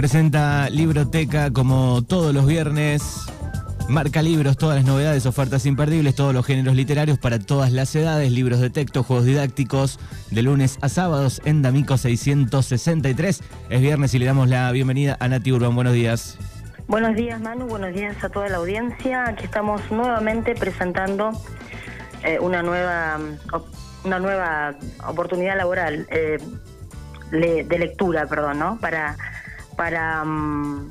Presenta Libroteca como todos los viernes. Marca libros, todas las novedades, ofertas imperdibles, todos los géneros literarios para todas las edades, libros de texto, juegos didácticos, de lunes a sábados en D'Amico 663. Es viernes y le damos la bienvenida a Nati Urban. Buenos días. Buenos días Manu, buenos días a toda la audiencia. Aquí estamos nuevamente presentando eh, una nueva una nueva oportunidad laboral eh, de lectura, perdón, ¿no? Para para mm,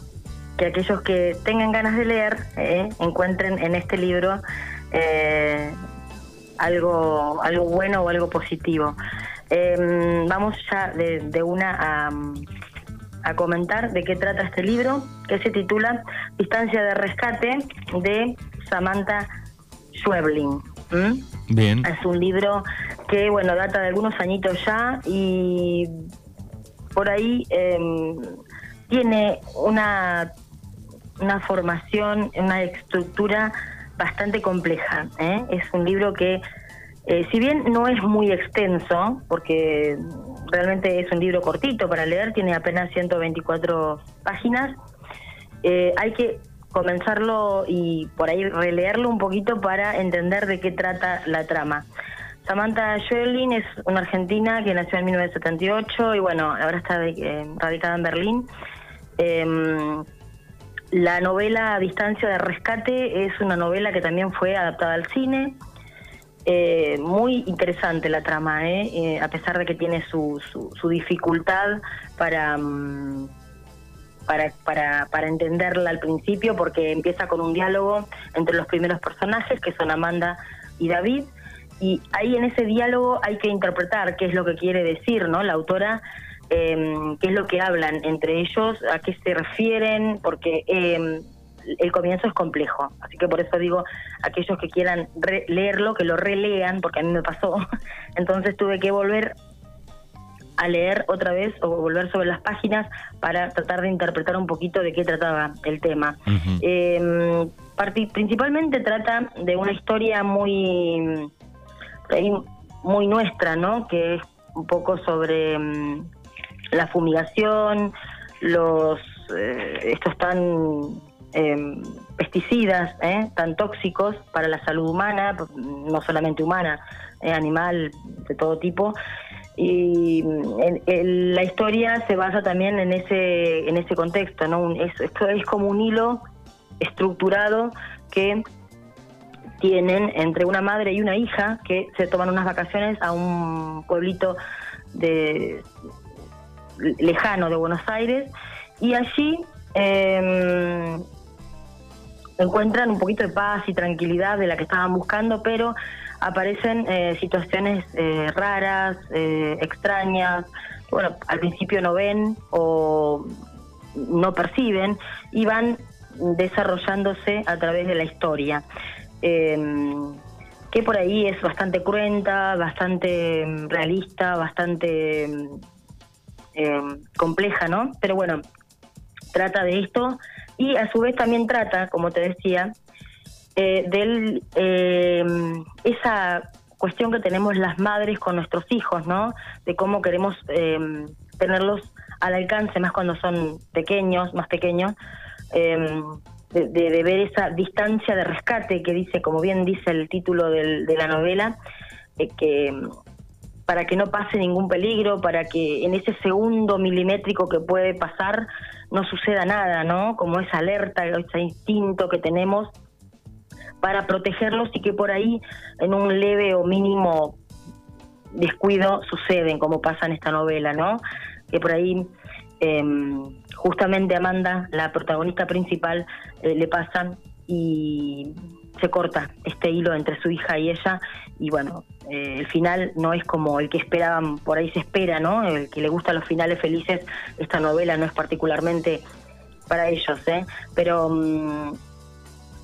que aquellos que tengan ganas de leer eh, encuentren en este libro eh, algo, algo bueno o algo positivo. Em, vamos ya de, una a, a, comentar de qué trata este libro, que se titula Distancia de Rescate de Samantha Schwebling. Bien. Es un libro que, bueno, data de algunos añitos ya y por ahí eh, tiene una, una formación, una estructura bastante compleja. ¿eh? Es un libro que, eh, si bien no es muy extenso, porque realmente es un libro cortito para leer, tiene apenas 124 páginas, eh, hay que comenzarlo y por ahí releerlo un poquito para entender de qué trata la trama. Samantha Schwerlin es una argentina que nació en 1978 y bueno, ahora está radicada en Berlín. Eh, la novela Distancia de Rescate es una novela que también fue adaptada al cine. Eh, muy interesante la trama, ¿eh? ¿eh? a pesar de que tiene su, su, dificultad para, mm, para, para, para, entenderla al principio, porque empieza con un diálogo entre los primeros personajes, que son Amanda y David, y ahí en ese diálogo hay que interpretar qué es lo que quiere decir ¿no? la autora eh, qué es lo que hablan entre ellos, a qué se refieren, porque eh, el comienzo es complejo. Así que por eso digo, aquellos que quieran leerlo, que lo relean, porque a mí me pasó. Entonces tuve que volver a leer otra vez o volver sobre las páginas para tratar de interpretar un poquito de qué trataba el tema. eh, principalmente trata de una historia muy muy nuestra, ¿no? Que es un poco sobre la fumigación, los eh, estos tan em, pesticidas ¿eh? tan tóxicos para la salud humana, no solamente humana, eh, animal de todo tipo. Y la historia se basa también en ese en ese contexto, ¿no? Es, esto es como un hilo estructurado que tienen entre una madre y una hija que se toman unas vacaciones a un pueblito de lejano de Buenos Aires y allí em, encuentran un poquito de paz y tranquilidad de la que estaban buscando, pero aparecen eh, situaciones eh, raras, eh, extrañas, bueno, al principio no ven o no perciben y van desarrollándose a través de la historia. Em, que por ahí es bastante cruenta, bastante em, realista, bastante em, compleja, ¿no? Pero bueno, trata de esto y a su vez también trata, como te decía, eh, de esa cuestión que tenemos las madres con nuestros hijos, ¿no? De cómo queremos tenerlos al alcance, más cuando son pequeños, más pequeños, de, ver esa distancia de rescate que dice, como bien dice el título de la novela, eh, que para que no pase ningún peligro, para que en ese segundo milimétrico que puede pasar no suceda nada, ¿no? Como esa alerta, ese instinto que tenemos para protegerlos y que por ahí en un leve o mínimo descuido suceden, como pasa en esta novela, ¿no? Que por ahí eh, justamente Amanda, la protagonista principal, eh, le pasan y se corta este hilo entre su hija y ella y bueno, eh, el final no es como el que esperaban, por ahí se espera, ¿no? El que le gustan los finales felices, esta novela no es particularmente para ellos, ¿eh? Pero mm,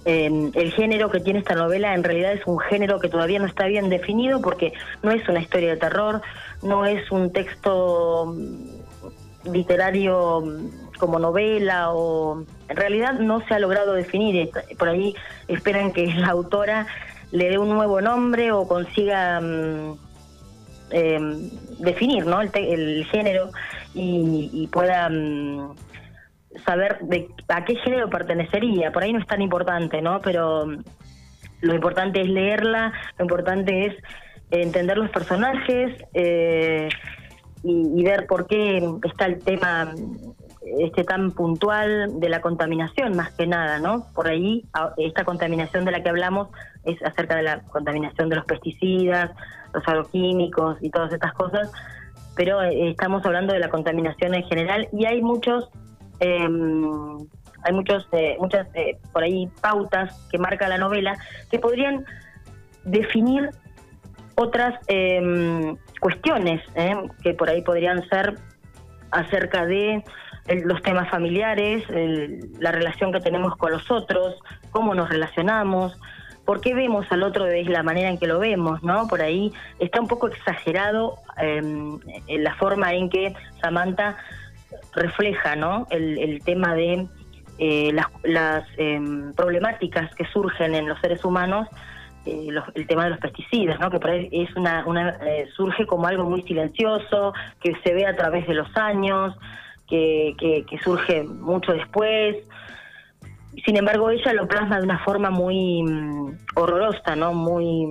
em, el género que tiene esta novela en realidad es un género que todavía no está bien definido porque no es una historia de terror, no es un texto mm, literario mm, como novela o en realidad no se ha logrado definir. Por ahí esperan que la autora le dé un nuevo nombre o consiga mm, em, definir ¿no? el, género y, pueda mm, saber de a qué género pertenecería. Por ahí no es tan importante, ¿no? Pero mm, lo importante es leerla, lo importante es entender los personajes eh, y, y, ver por qué está el tema este tan puntual de la contaminación más que nada, ¿no? Por ahí esta contaminación de la que hablamos es acerca de la contaminación de los pesticidas, los agroquímicos y todas estas cosas, pero eh, estamos hablando de la contaminación en general y hay muchos em, hay muchos eh, muchas eh, por ahí pautas que marca la novela que podrían definir otras em, cuestiones que por ahí podrían ser acerca de los temas familiares, la relación que tenemos con los otros, cómo nos relacionamos, por qué vemos al otro de la manera en que lo vemos, ¿no? Por ahí está un poco exagerado em, la forma en que Samantha refleja, ¿no? El, tema de eh, las, em, problemáticas que surgen en los seres humanos eh, el tema de los pesticidas, ¿no? que es una, eh, surge como algo muy silencioso, que se ve a través de los años, que, que, surge mucho después. Sin embargo, ella lo plasma de una forma muy mm, horrorosa, ¿no? Muy,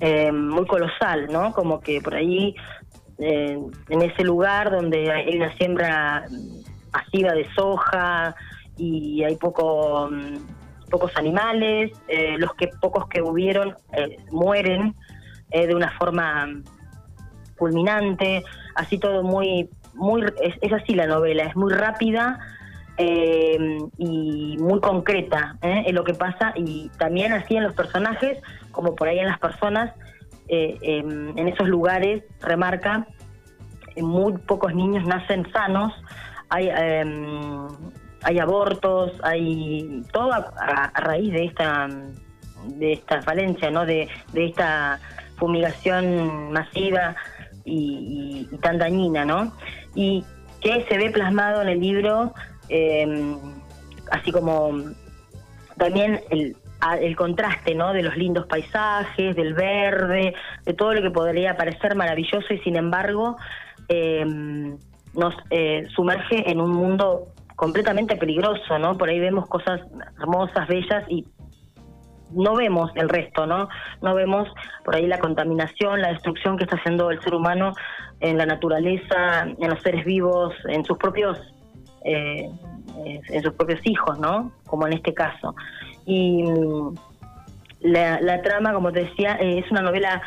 eh, muy colosal, ¿no? Como que por ahí, eh, en ese lugar donde hay una siembra masiva de soja y hay poco, mm, pocos animales, eh, los que pocos que hubieron mueren de una forma culminante, así todo muy muy es, así la novela, es muy rápida eh, y muy concreta ¿eh? lo que pasa y también así en los personajes como por ahí en las personas eh, em, en esos lugares remarca muy pocos niños nacen sanos hay em, hay abortos hay todo a, raíz de esta de esta falencia no de, de esta fumigación masiva y, tan dañina, ¿no? Y que se ve plasmado en el libro, eh, así como también el, el contraste, ¿no? De los lindos paisajes, del verde, de todo lo que podría parecer maravilloso y sin embargo eh, nos eh, sumerge en un mundo completamente peligroso, ¿no? Por ahí vemos cosas hermosas, bellas y no vemos el resto, ¿no? No vemos por ahí la contaminación, la destrucción que está haciendo el ser humano en la naturaleza, en los seres vivos, en sus propios eh, en sus propios hijos, ¿no? Como en este caso. Y mm, la, trama, como te decía, eh, es una novela,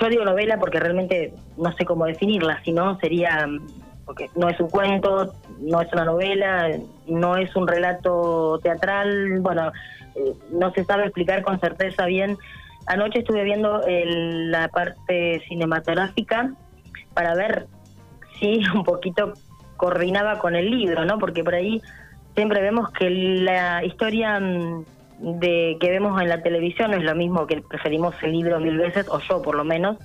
yo digo novela porque realmente no sé cómo definirla, sino sería, mm, porque no es un cuento, no es una novela, no es un relato teatral, bueno, eh, no se sabe explicar con certeza bien. Anoche estuve viendo la parte cinematográfica para ver si un poquito coordinaba con el libro, ¿no? Porque por ahí siempre vemos que la historia mm, de que vemos en la televisión no es lo mismo que preferimos el libro mil veces, o yo por lo menos.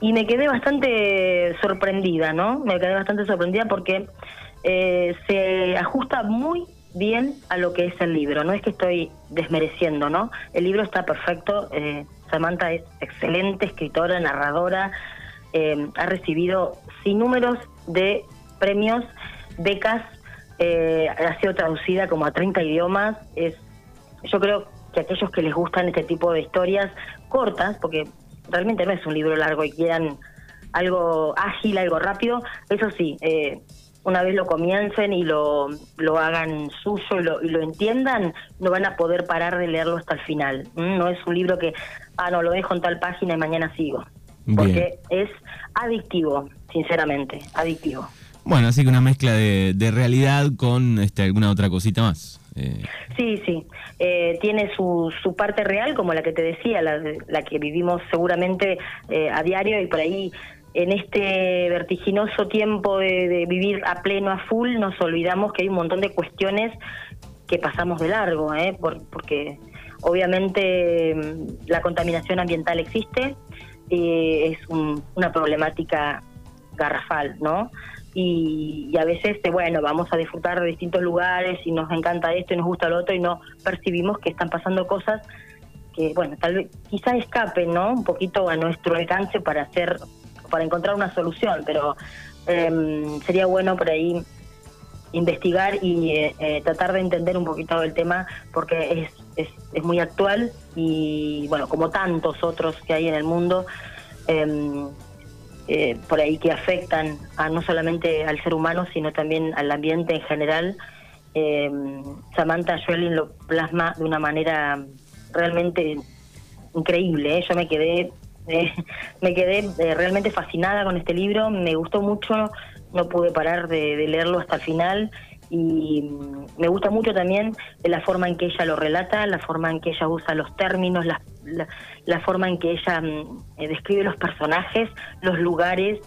Y me quedé bastante sorprendida, ¿no? Me quedé bastante sorprendida porque eh, se ajusta muy bien a lo que es el libro. No es que estoy desmereciendo, ¿no? El libro está perfecto. Eh, Samantha es excelente escritora, narradora. Eh, ha recibido sin números de premios, becas. Eh, ha sido traducida como a 30 idiomas. Es, yo creo que aquellos que les gustan este tipo de historias cortas, porque realmente no es un libro largo y quieran algo ágil, algo rápido, eso sí, eh, una vez lo comiencen y lo, lo hagan suyo y lo, y lo entiendan, no van a poder parar de leerlo hasta el final. Mm, no es un libro que, ah, no, lo dejo en tal página y mañana sigo. Porque es adictivo, sinceramente, adictivo. Bueno, así que una mezcla de, de realidad con este, alguna otra cosita más. Sí, sí. Eh, tiene su, su parte real, como la que te decía, la, la que vivimos seguramente eh, a diario y por ahí en este vertiginoso tiempo de, vivir a pleno, a full, nos olvidamos que hay un montón de cuestiones que pasamos de largo, ¿eh? Por- porque obviamente mm, la contaminación ambiental existe, eh, es un- una problemática garrafal, ¿no? Y, y a veces, eh, bueno, vamos a disfrutar de distintos lugares y nos encanta esto y nos gusta lo otro y no percibimos que están pasando cosas que, bueno, tal vez quizás escapen, ¿no? Un poquito a nuestro alcance para hacer, para encontrar una solución, pero em, sería bueno por ahí investigar y eh, eh, tratar de entender un poquito el tema porque es, es, es muy actual y bueno, como tantos otros que hay en el mundo, em, eh, por ahí que afectan a no solamente al ser humano, sino también al ambiente en general. Eh, Samantha Schweblin lo plasma de una manera realmente increíble. ¿eh? Yo me quedé, eh, me quedé realmente fascinada con este libro. Me gustó mucho, no pude parar de, leerlo hasta el final. Y me gusta mucho también de la forma en que ella lo relata, la forma en que ella usa los términos, la, la, la forma en que ella mm, eh, describe los personajes, los lugares.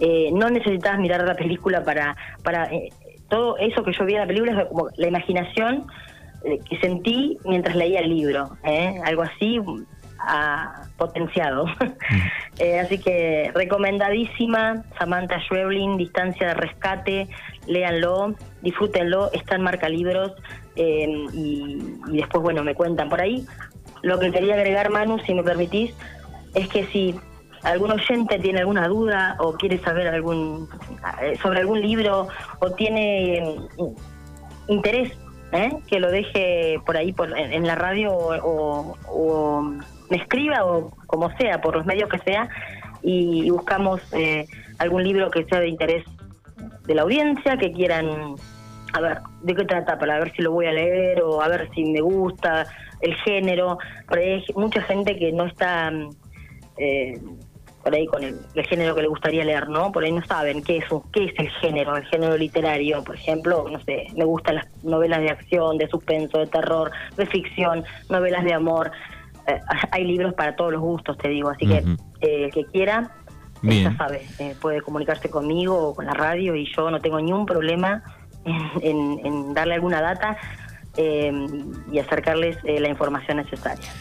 Eh, no necesitas mirar la película para, para eh, todo eso que yo vi en la película es como la imaginación que sentí mientras leía el libro, algo así ah, potenciado. Así que recomendadísima, Samantha Schweblin, Distancia de Rescate, léanlo, disfrútenlo, está en marca libros y, y después, bueno, me cuentan por ahí. Lo que quería agregar, Manu, si me permitís, es que si algún oyente tiene alguna duda o quiere saber algún eh, sobre algún libro o tiene eh, interés ¿eh? que lo deje por ahí por, en, la radio o, o- o me escriba o como sea, por los medios que sea, y, y buscamos eh, algún libro que sea de interés de la audiencia, que quieran, a ver, de qué trata, para ver si lo voy a leer o a ver si me gusta el género. Por ahí hay mucha gente que no está... mm, eh, por ahí con el, el género que le gustaría leer, ¿no? Por ahí no saben qué es, un- qué es el género, el género literario. Por ejemplo, no sé, me gustan las novelas de acción, de suspenso, de terror, de ficción, novelas de amor. Eh, hay libros para todos los gustos, te digo. Así que eh, el que quiera, ya sabe, eh, puede comunicarse conmigo o con la radio y yo no tengo ningún problema en, en- en darle alguna data eh, y acercarles eh, la información necesaria.